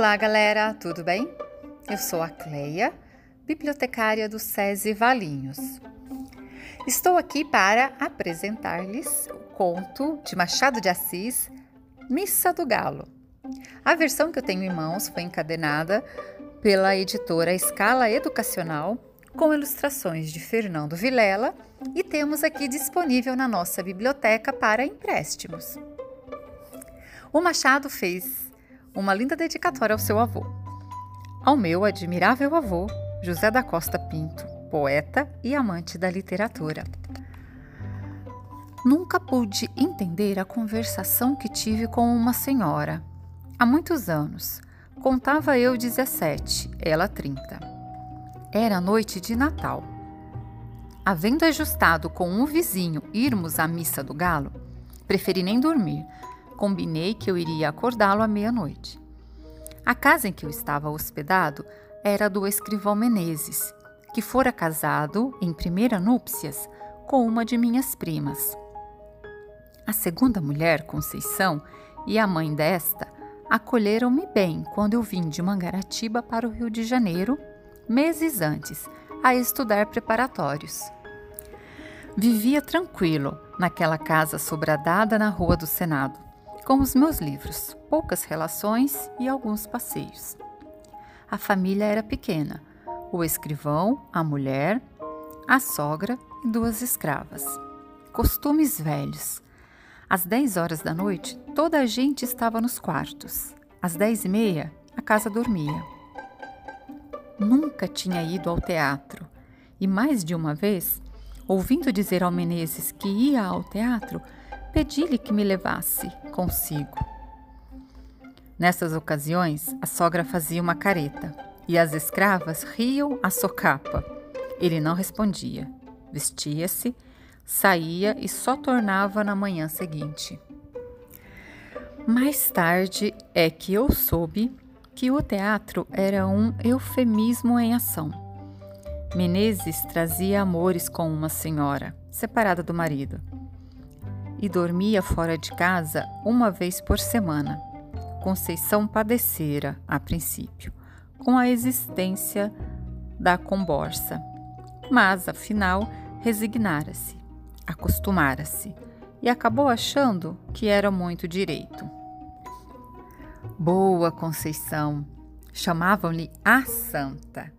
Olá, galera, tudo bem? Eu sou a Cleia, bibliotecária do SESI Valinhos. Estou aqui para apresentar-lhes o conto de Machado de Assis, Missa do Galo. A versão que eu tenho em mãos foi encadenada pela editora Escala Educacional, com ilustrações de Fernando Vilela, e temos aqui disponível na nossa biblioteca para empréstimos. O Machado fez uma linda dedicatória ao seu avô. Ao meu admirável avô, José da Costa Pinto, poeta e amante da literatura. Nunca pude entender a conversação que tive com uma senhora. Há muitos anos. Contava eu 17, ela 30. Era noite de Natal. Havendo ajustado com um vizinho irmos à missa do galo, preferi nem dormir, combinei que eu iria acordá-lo à meia-noite. A casa em que eu estava hospedado era do escrivão Menezes, que fora casado, em primeira núpcias, com uma de minhas primas. A segunda mulher, Conceição, e a mãe desta acolheram-me bem quando eu vim de Mangaratiba para o Rio de Janeiro, meses antes, a estudar preparatórios. Vivia tranquilo naquela casa sobradada na Rua do Senado com os meus livros, poucas relações e alguns passeios. A família era pequena: o escrivão, a mulher, a sogra e duas escravas. Costumes velhos. Às 10 horas da noite, toda a gente estava nos quartos. Às dez e meia, a casa dormia. Nunca tinha ido ao teatro e mais de uma vez, ouvindo dizer ao Menezes que ia ao teatro, pedi-lhe que me levasse consigo. Nessas ocasiões, a sogra fazia uma careta e as escravas riam a socapa. Ele não respondia. Vestia-se, saía e só tornava na manhã seguinte. Mais tarde é que eu soube que o teatro era um eufemismo em ação. Menezes trazia amores com uma senhora, separada do marido e dormia fora de casa uma vez por semana. Conceição padecera, a princípio, com a existência da comborça, mas, afinal, resignara-se, acostumara-se e acabou achando que era muito direito. Boa Conceição, chamavam-lhe a Santa,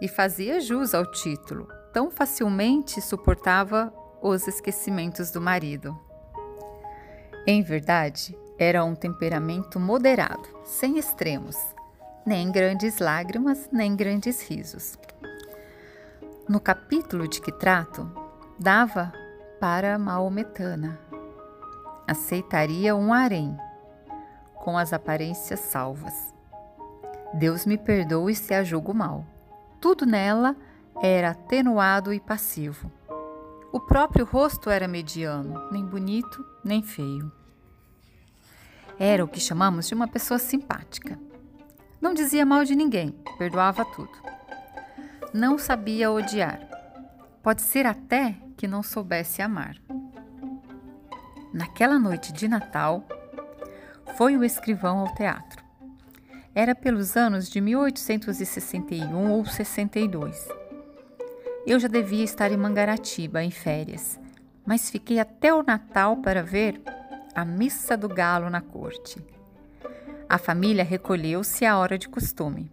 e fazia jus ao título, tão facilmente suportava os esquecimentos do marido. Em verdade, era um temperamento moderado, sem extremos, nem grandes lágrimas, nem grandes risos. No capítulo de que trato, dava para Maometana. Aceitaria um harém, com as aparências salvas. Deus me perdoe se a julgo mal. Tudo nela era atenuado e passivo. O próprio rosto era mediano, nem bonito, nem feio. Era o que chamamos de uma pessoa simpática. Não dizia mal de ninguém, perdoava tudo. Não sabia odiar. Pode ser até que não soubesse amar. Naquela noite de Natal, foi o escrivão ao teatro. Era pelos anos de 1861 ou 62. Eu já devia estar em Mangaratiba em férias, mas fiquei até o Natal para ver a missa do galo na corte. A família recolheu-se à hora de costume.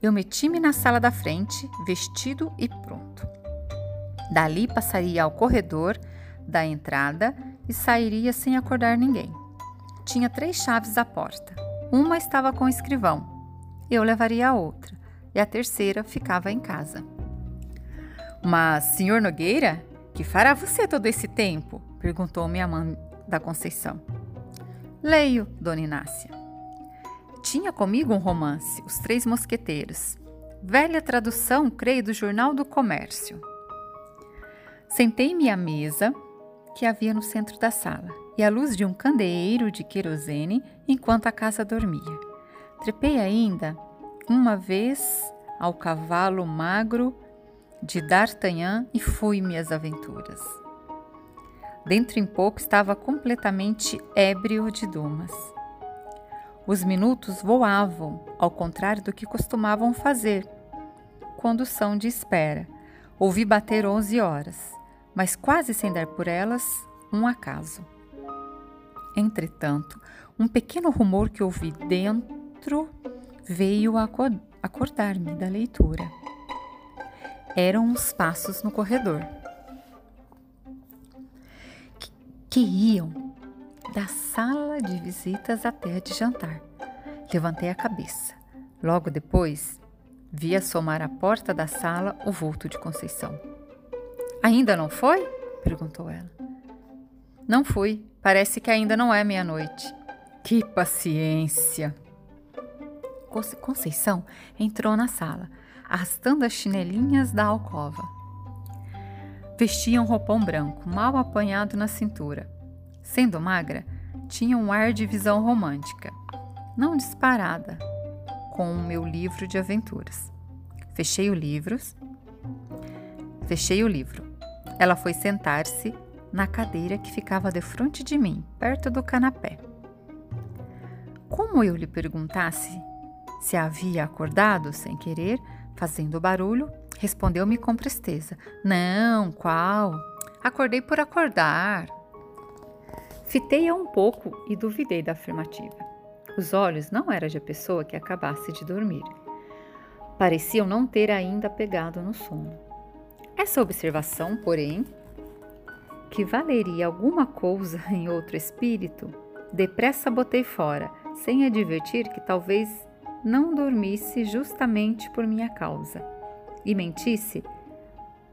Eu meti-me na sala da frente, vestido e pronto. Dali passaria ao corredor da entrada e sairia sem acordar ninguém. Tinha três chaves da porta. Uma estava com o escrivão. Eu levaria a outra, e a terceira ficava em casa. Mas, senhor Nogueira, que fará você todo esse tempo? perguntou minha mãe da Conceição. Leio, Dona Inácia. Tinha comigo um romance, Os Três Mosqueteiros. Velha tradução, creio, do Jornal do Comércio. Sentei-me à mesa que havia no centro da sala e à luz de um candeeiro de querosene enquanto a casa dormia. Trepei ainda uma vez ao cavalo magro de D'Artagnan e fui-me às aventuras. Dentro em pouco estava completamente ébrio de dumas. Os minutos voavam, ao contrário do que costumavam fazer quando são de espera. Ouvi bater onze horas, mas quase sem dar por elas um acaso. Entretanto, um pequeno rumor que ouvi dentro veio acordar-me da leitura. Eram uns passos no corredor que, que iam da sala de visitas até a de jantar. Levantei a cabeça. Logo depois, vi assomar à porta da sala o vulto de Conceição. Ainda não foi? perguntou ela. Não fui. Parece que ainda não é meia-noite. Que paciência! Conceição entrou na sala, arrastando as chinelinhas da alcova. Vestia um roupão branco, mal apanhado na cintura. Sendo magra, tinha um ar de visão romântica, não disparada, com o meu livro de aventuras. Fechei o livro. Fechei o livro. Ela foi sentar-se na cadeira que ficava de frente de mim, perto do canapé. Como eu lhe perguntasse se havia acordado sem querer, fazendo barulho, respondeu-me com presteza: Não, qual? Acordei por acordar. Fitei-a um pouco e duvidei da afirmativa. Os olhos não eram de pessoa que acabasse de dormir. Pareciam não ter ainda pegado no sono. Essa observação, porém, que valeria alguma coisa em outro espírito, depressa botei fora, sem advertir que talvez não dormisse justamente por minha causa, e mentisse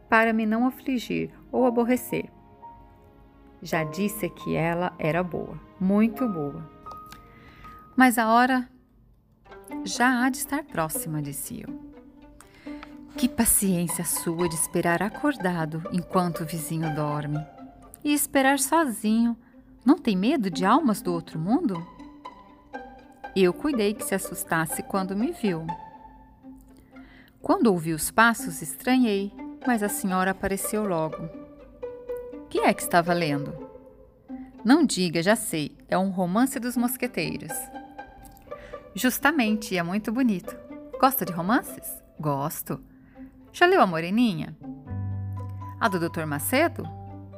para me não afligir ou aborrecer. Já disse que ela era boa, muito boa. Mas a hora já há de estar próxima, disse eu. Que paciência sua de esperar acordado enquanto o vizinho dorme. E esperar sozinho. Não tem medo de almas do outro mundo? Eu cuidei que se assustasse quando me viu. Quando ouvi os passos, estranhei, mas a senhora apareceu logo. Que é que estava lendo? Não diga, já sei, é um romance dos mosqueteiros. Justamente, é muito bonito. Gosta de romances? Gosto. Já leu A Moreninha? A do Dr. Macedo?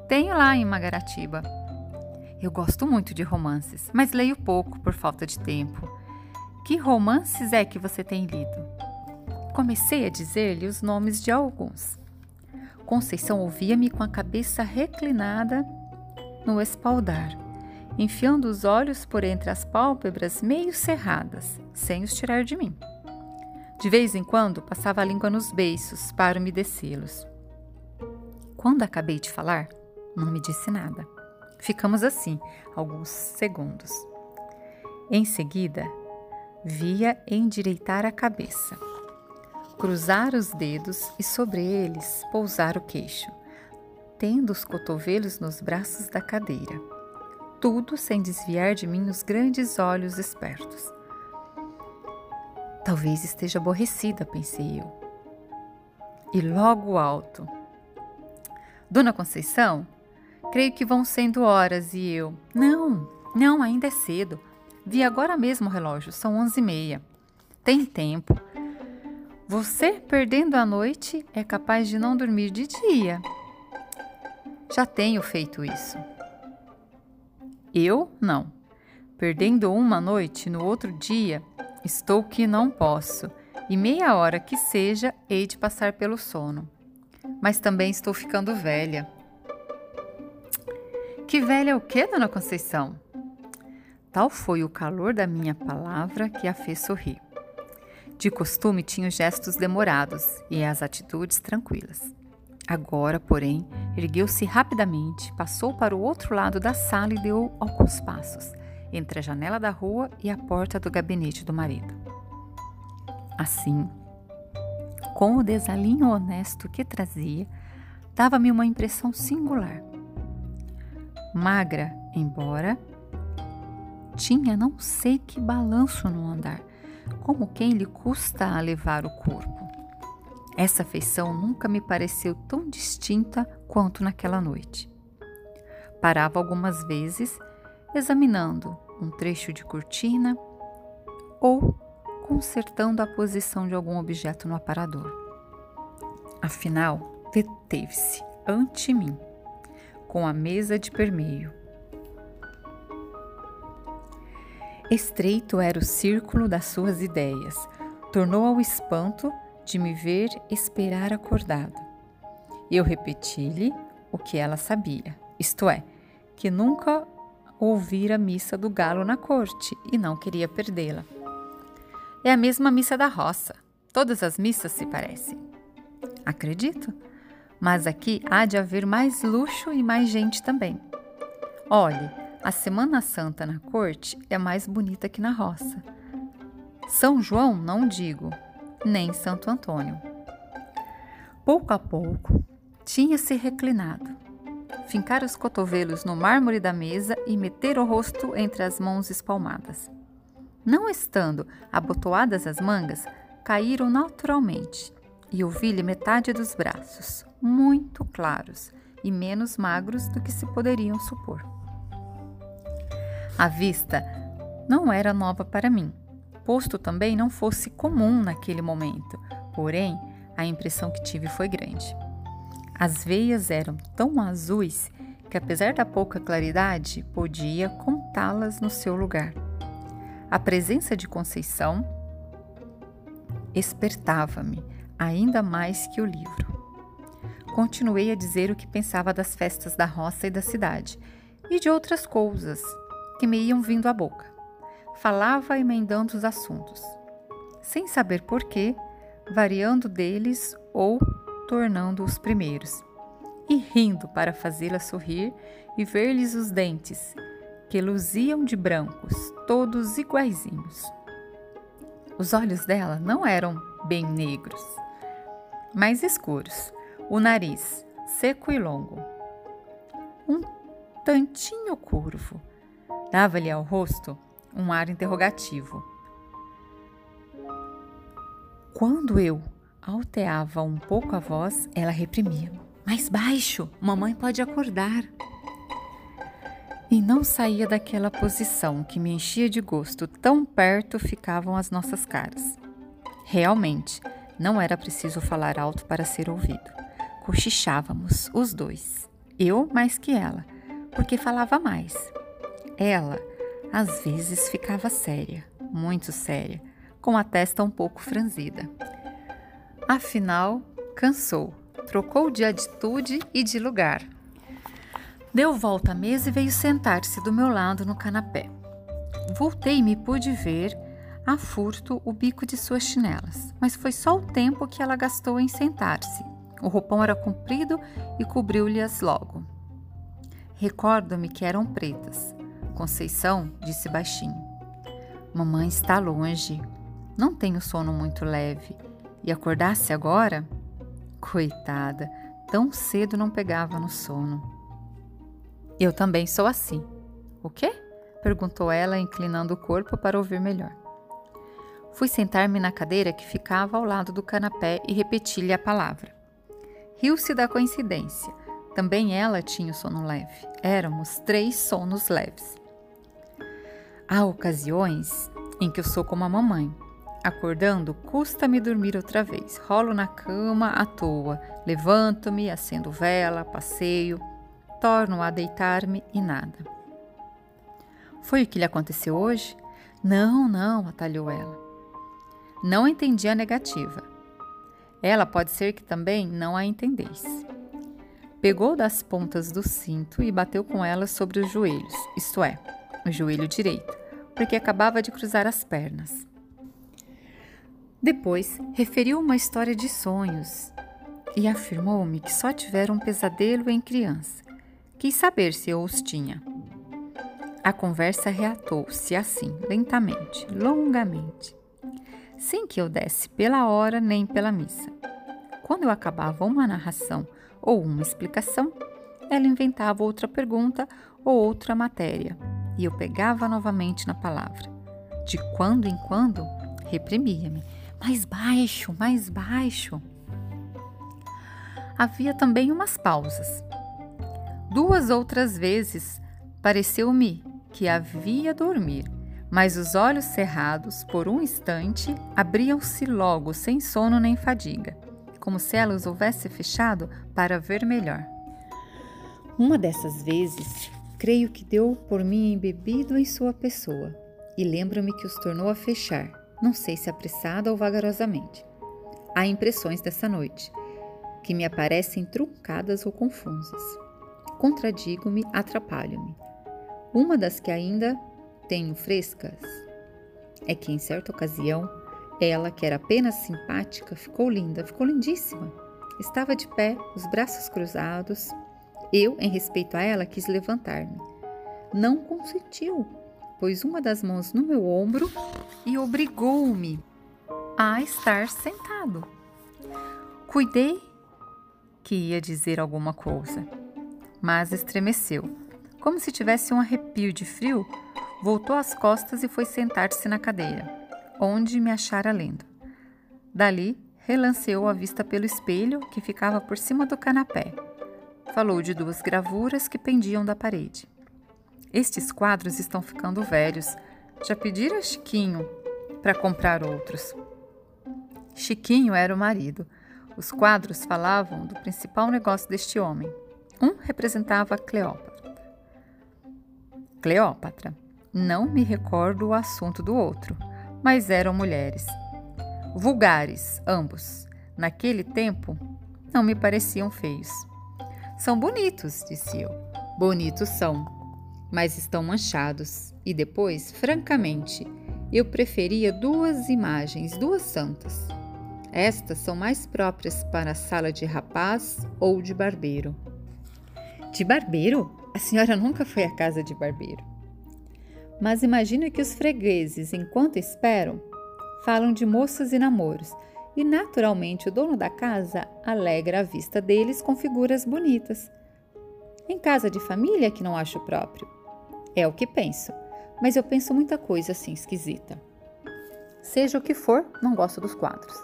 Tenho lá em Magaratiba. Eu gosto muito de romances, mas leio pouco por falta de tempo. Que romances é que você tem lido? Comecei a dizer-lhe os nomes de alguns. Conceição ouvia-me com a cabeça reclinada no espaldar, enfiando os olhos por entre as pálpebras meio cerradas, sem os tirar de mim. De vez em quando passava a língua nos beiços para umedecê-los. Quando acabei de falar, não me disse nada. Ficamos assim alguns segundos. Em seguida, via endireitar a cabeça, cruzar os dedos e sobre eles pousar o queixo, tendo os cotovelos nos braços da cadeira. Tudo sem desviar de mim os grandes olhos espertos. Talvez esteja aborrecida, pensei eu. E logo alto. Dona Conceição, Creio que vão sendo horas e eu. Não, não, ainda é cedo. Vi agora mesmo o relógio, são onze e meia. Tem tempo. Você, perdendo a noite, é capaz de não dormir de dia. Já tenho feito isso. Eu não. Perdendo uma noite, no outro dia, estou que não posso, e meia hora que seja, hei de passar pelo sono. Mas também estou ficando velha. Que velha é o que, dona Conceição? Tal foi o calor da minha palavra que a fez sorrir. De costume tinha os gestos demorados e as atitudes tranquilas. Agora, porém, ergueu-se rapidamente, passou para o outro lado da sala e deu alguns passos, entre a janela da rua e a porta do gabinete do marido. Assim, com o desalinho honesto que trazia, dava-me uma impressão singular magra, embora tinha não sei que balanço no andar, como quem lhe custa a levar o corpo. Essa feição nunca me pareceu tão distinta quanto naquela noite. Parava algumas vezes, examinando um trecho de cortina, ou consertando a posição de algum objeto no aparador. Afinal, deteve-se ante mim, com a mesa de permeio. Estreito era o círculo das suas ideias, tornou ao espanto de me ver esperar acordado. Eu repeti-lhe o que ela sabia, isto é, que nunca ouvira a missa do galo na corte e não queria perdê-la. É a mesma missa da roça. Todas as missas se parecem. Acredito, mas aqui há de haver mais luxo e mais gente também. Olhe, a Semana Santa na corte é mais bonita que na roça. São João, não digo, nem Santo Antônio. Pouco a pouco, tinha-se reclinado, fincar os cotovelos no mármore da mesa e meter o rosto entre as mãos espalmadas. Não estando abotoadas as mangas, caíram naturalmente e ouvi-lhe metade dos braços, muito claros e menos magros do que se poderiam supor. A vista não era nova para mim, posto também não fosse comum naquele momento, porém a impressão que tive foi grande. As veias eram tão azuis que, apesar da pouca claridade, podia contá-las no seu lugar. A presença de Conceição espertava-me ainda mais que o livro. Continuei a dizer o que pensava das festas da roça e da cidade e de outras coisas que me iam vindo à boca. Falava emendando os assuntos, sem saber porquê, variando deles ou tornando os primeiros, e rindo para fazê-la sorrir e ver-lhes os dentes, que luziam de brancos, todos iguaizinhos. Os olhos dela não eram bem negros, mais escuros, o nariz seco e longo, um tantinho curvo, dava-lhe ao rosto um ar interrogativo. Quando eu alteava um pouco a voz, ela reprimia. Mais baixo, mamãe pode acordar. E não saía daquela posição que me enchia de gosto, tão perto ficavam as nossas caras. Realmente, não era preciso falar alto para ser ouvido. Cochichávamos, os dois, eu mais que ela, porque falava mais. Ela, às vezes, ficava séria, muito séria, com a testa um pouco franzida. Afinal, cansou, trocou de atitude e de lugar. Deu volta à mesa e veio sentar-se do meu lado no canapé. Voltei-me e pude ver a furto o bico de suas chinelas, mas foi só o tempo que ela gastou em sentar-se. O roupão era comprido e cobriu-lhe-as logo. Recordo-me que eram pretas. Conceição disse baixinho: Mamãe está longe. Não tenho sono muito leve e acordasse agora? Coitada, tão cedo não pegava no sono. Eu também sou assim. O quê? perguntou ela, inclinando o corpo para ouvir melhor. Fui sentar-me na cadeira que ficava ao lado do canapé e repeti-lhe a palavra. Riu-se da coincidência. Também ela tinha o sono leve. Éramos três sonos leves. Há ocasiões em que eu sou como a mamãe, Acordando, custa-me dormir outra vez. Rolo na cama à toa, levanto-me, acendo vela, passeio, torno a deitar-me e nada. Foi o que lhe aconteceu hoje? Não, não, atalhou ela. Não entendi a negativa. Ela pode ser que também não a entendeis. Pegou das pontas do cinto e bateu com elas sobre os joelhos, isto é, o joelho direito, porque acabava de cruzar as pernas. Depois, referiu uma história de sonhos e afirmou-me que só tivera um pesadelo em criança. Quis saber se eu os tinha. A conversa reatou-se assim, lentamente, longamente, sem que eu desse pela hora nem pela missa. Quando eu acabava uma narração ou uma explicação, ela inventava outra pergunta ou outra matéria, e eu pegava novamente na palavra. De quando em quando, reprimia-me mais baixo, mais baixo. Havia também umas pausas. Duas outras vezes pareceu-me que havia dormir, mas os olhos cerrados, por um instante, abriam-se logo sem sono nem fadiga, como se ela os houvesse fechado para ver melhor. Uma dessas vezes, creio que deu por mim embebido em sua pessoa, e lembro-me que os tornou a fechar, não sei se apressada ou vagarosamente. Há impressões dessa noite, que me aparecem truncadas ou confusas. Contradigo-me, atrapalho-me. Uma das que ainda tenho frescas é que em certa ocasião ela, que era apenas simpática, ficou linda, ficou lindíssima. Estava de pé, os braços cruzados. Eu, em respeito a ela, quis levantar-me. Não consentiu, pôs uma das mãos no meu ombro e obrigou-me a estar sentado. Cuidei que ia dizer alguma coisa, mas estremeceu. Como se tivesse um arrepio de frio, voltou as costas e foi sentar-se na cadeira, onde me achara lendo. Dali, relanceou a vista pelo espelho que ficava por cima do canapé. Falou de duas gravuras que pendiam da parede. Estes quadros estão ficando velhos. Já pediram a Chiquinho para comprar outros. Chiquinho era o marido. Os quadros falavam do principal negócio deste homem. Um representava Cleópatra. Cleópatra. Não me recordo o assunto do outro, mas eram mulheres. Vulgares, ambos. Naquele tempo, não me pareciam feios. São bonitos, disse eu. Bonitos são, mas estão manchados. E depois, francamente, eu preferia duas imagens, duas santas. Estas são mais próprias para a sala de rapaz ou de barbeiro. De barbeiro? A senhora nunca foi à casa de barbeiro. Mas imagina que os fregueses, enquanto esperam, falam de moças e namoros, e naturalmente o dono da casa alegra a vista deles com figuras bonitas. Em casa de família que não acho próprio. É o que penso, mas eu penso muita coisa assim esquisita. Seja o que for, não gosto dos quadros.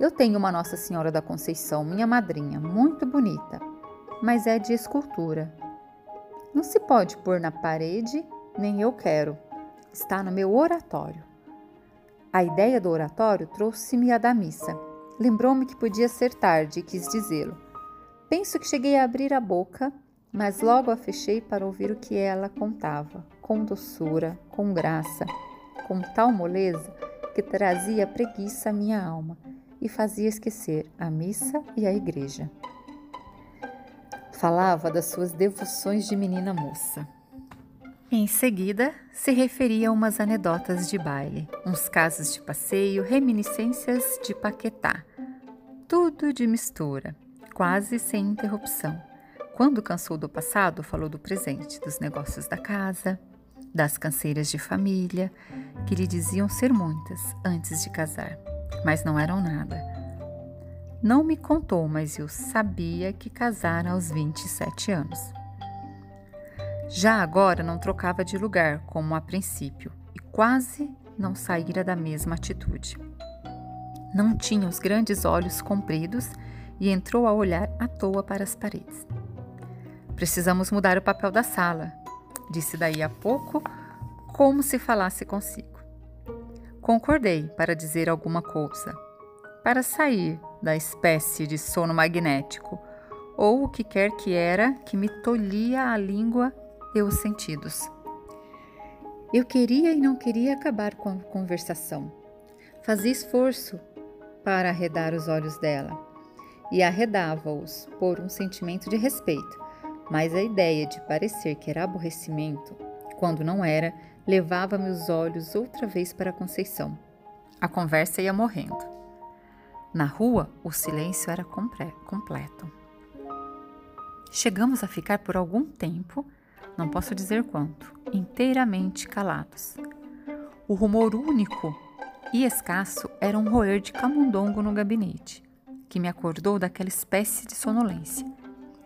Eu tenho uma Nossa Senhora da Conceição, minha madrinha, muito bonita, mas é de escultura. Não se pode pôr na parede, nem eu quero. Está no meu oratório. A ideia do oratório trouxe-me a da missa. Lembrou-me que podia ser tarde e quis dizê-lo. Penso que cheguei a abrir a boca mas logo a fechei para ouvir o que ela contava, com doçura, com graça, com tal moleza que trazia preguiça à minha alma e fazia esquecer a missa e a igreja. Falava das suas devoções de menina moça. Em seguida, se referia a umas anedotas de baile, uns casos de passeio, reminiscências de Paquetá. Tudo de mistura, quase sem interrupção quando cansou do passado, falou do presente, dos negócios da casa, das canseiras de família, que lhe diziam ser muitas antes de casar, mas não eram nada. Não me contou, mas eu sabia que casara aos 27 anos. Já agora não trocava de lugar, como a princípio, e quase não saíra da mesma atitude. Não tinha os grandes olhos compridos e entrou a olhar à toa para as paredes. Precisamos mudar o papel da sala, disse daí a pouco, como se falasse consigo. Concordei para dizer alguma coisa, para sair da espécie de sono magnético, ou o que quer que era que me tolhia a língua e os sentidos. Eu queria e não queria acabar com a conversação. Fazia esforço para arredar os olhos dela e arredava-os por um sentimento de respeito mas a ideia de parecer que era aborrecimento, quando não era, levava meus olhos outra vez para Conceição. A conversa ia morrendo. Na rua, o silêncio era completo. Chegamos a ficar por algum tempo, não posso dizer quanto, inteiramente calados. O rumor único e escasso era um roer de camundongo no gabinete, que me acordou daquela espécie de sonolência.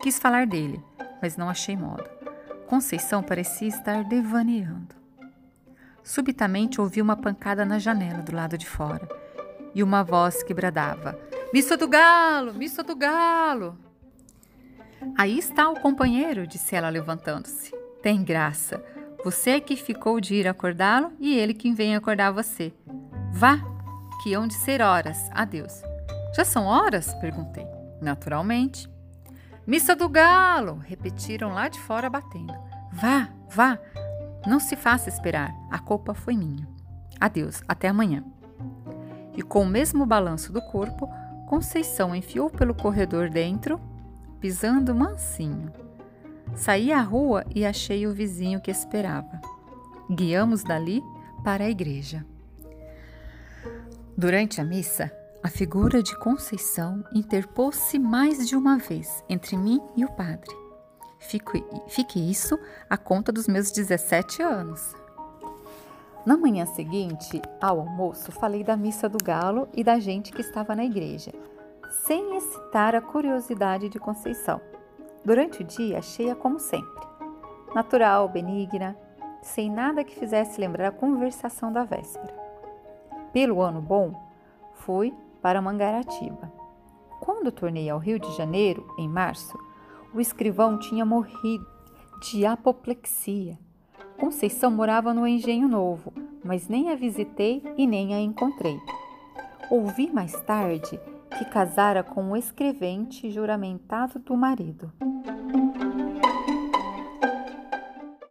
Quis falar dele, mas não achei modo. Conceição parecia estar devaneando. Subitamente ouvi uma pancada na janela do lado de fora e uma voz que bradava: Missa do galo! Missa do galo! Aí está o companheiro, disse ela levantando-se. Tem graça. Você é que ficou de ir acordá-lo e ele quem vem acordar você. Vá, que hão de ser horas. Adeus. Já são horas? perguntei. Naturalmente. Missa do galo! repetiram lá de fora batendo. Vá, vá! Não se faça esperar, a culpa foi minha. Adeus, até amanhã. E com o mesmo balanço do corpo, Conceição enfiou pelo corredor dentro, pisando mansinho. Saí à rua e achei o vizinho que esperava. Guiamos dali para a igreja. Durante a missa, a figura de Conceição interpôs-se mais de uma vez entre mim e o padre. Fique, fique isso a conta dos meus 17 anos. Na manhã seguinte, ao almoço, falei da missa do galo e da gente que estava na igreja, sem excitar a curiosidade de Conceição. Durante o dia, achei-a como sempre, natural, benigna, sem nada que fizesse lembrar a conversação da véspera. Pelo ano bom, fui para Mangaratiba. Quando tornei ao Rio de Janeiro, em março, o escrivão tinha morrido de apoplexia Conceição morava no Engenho Novo, mas nem a visitei e nem a encontrei. Ouvi mais tarde que casara com o escrevente juramentado do marido.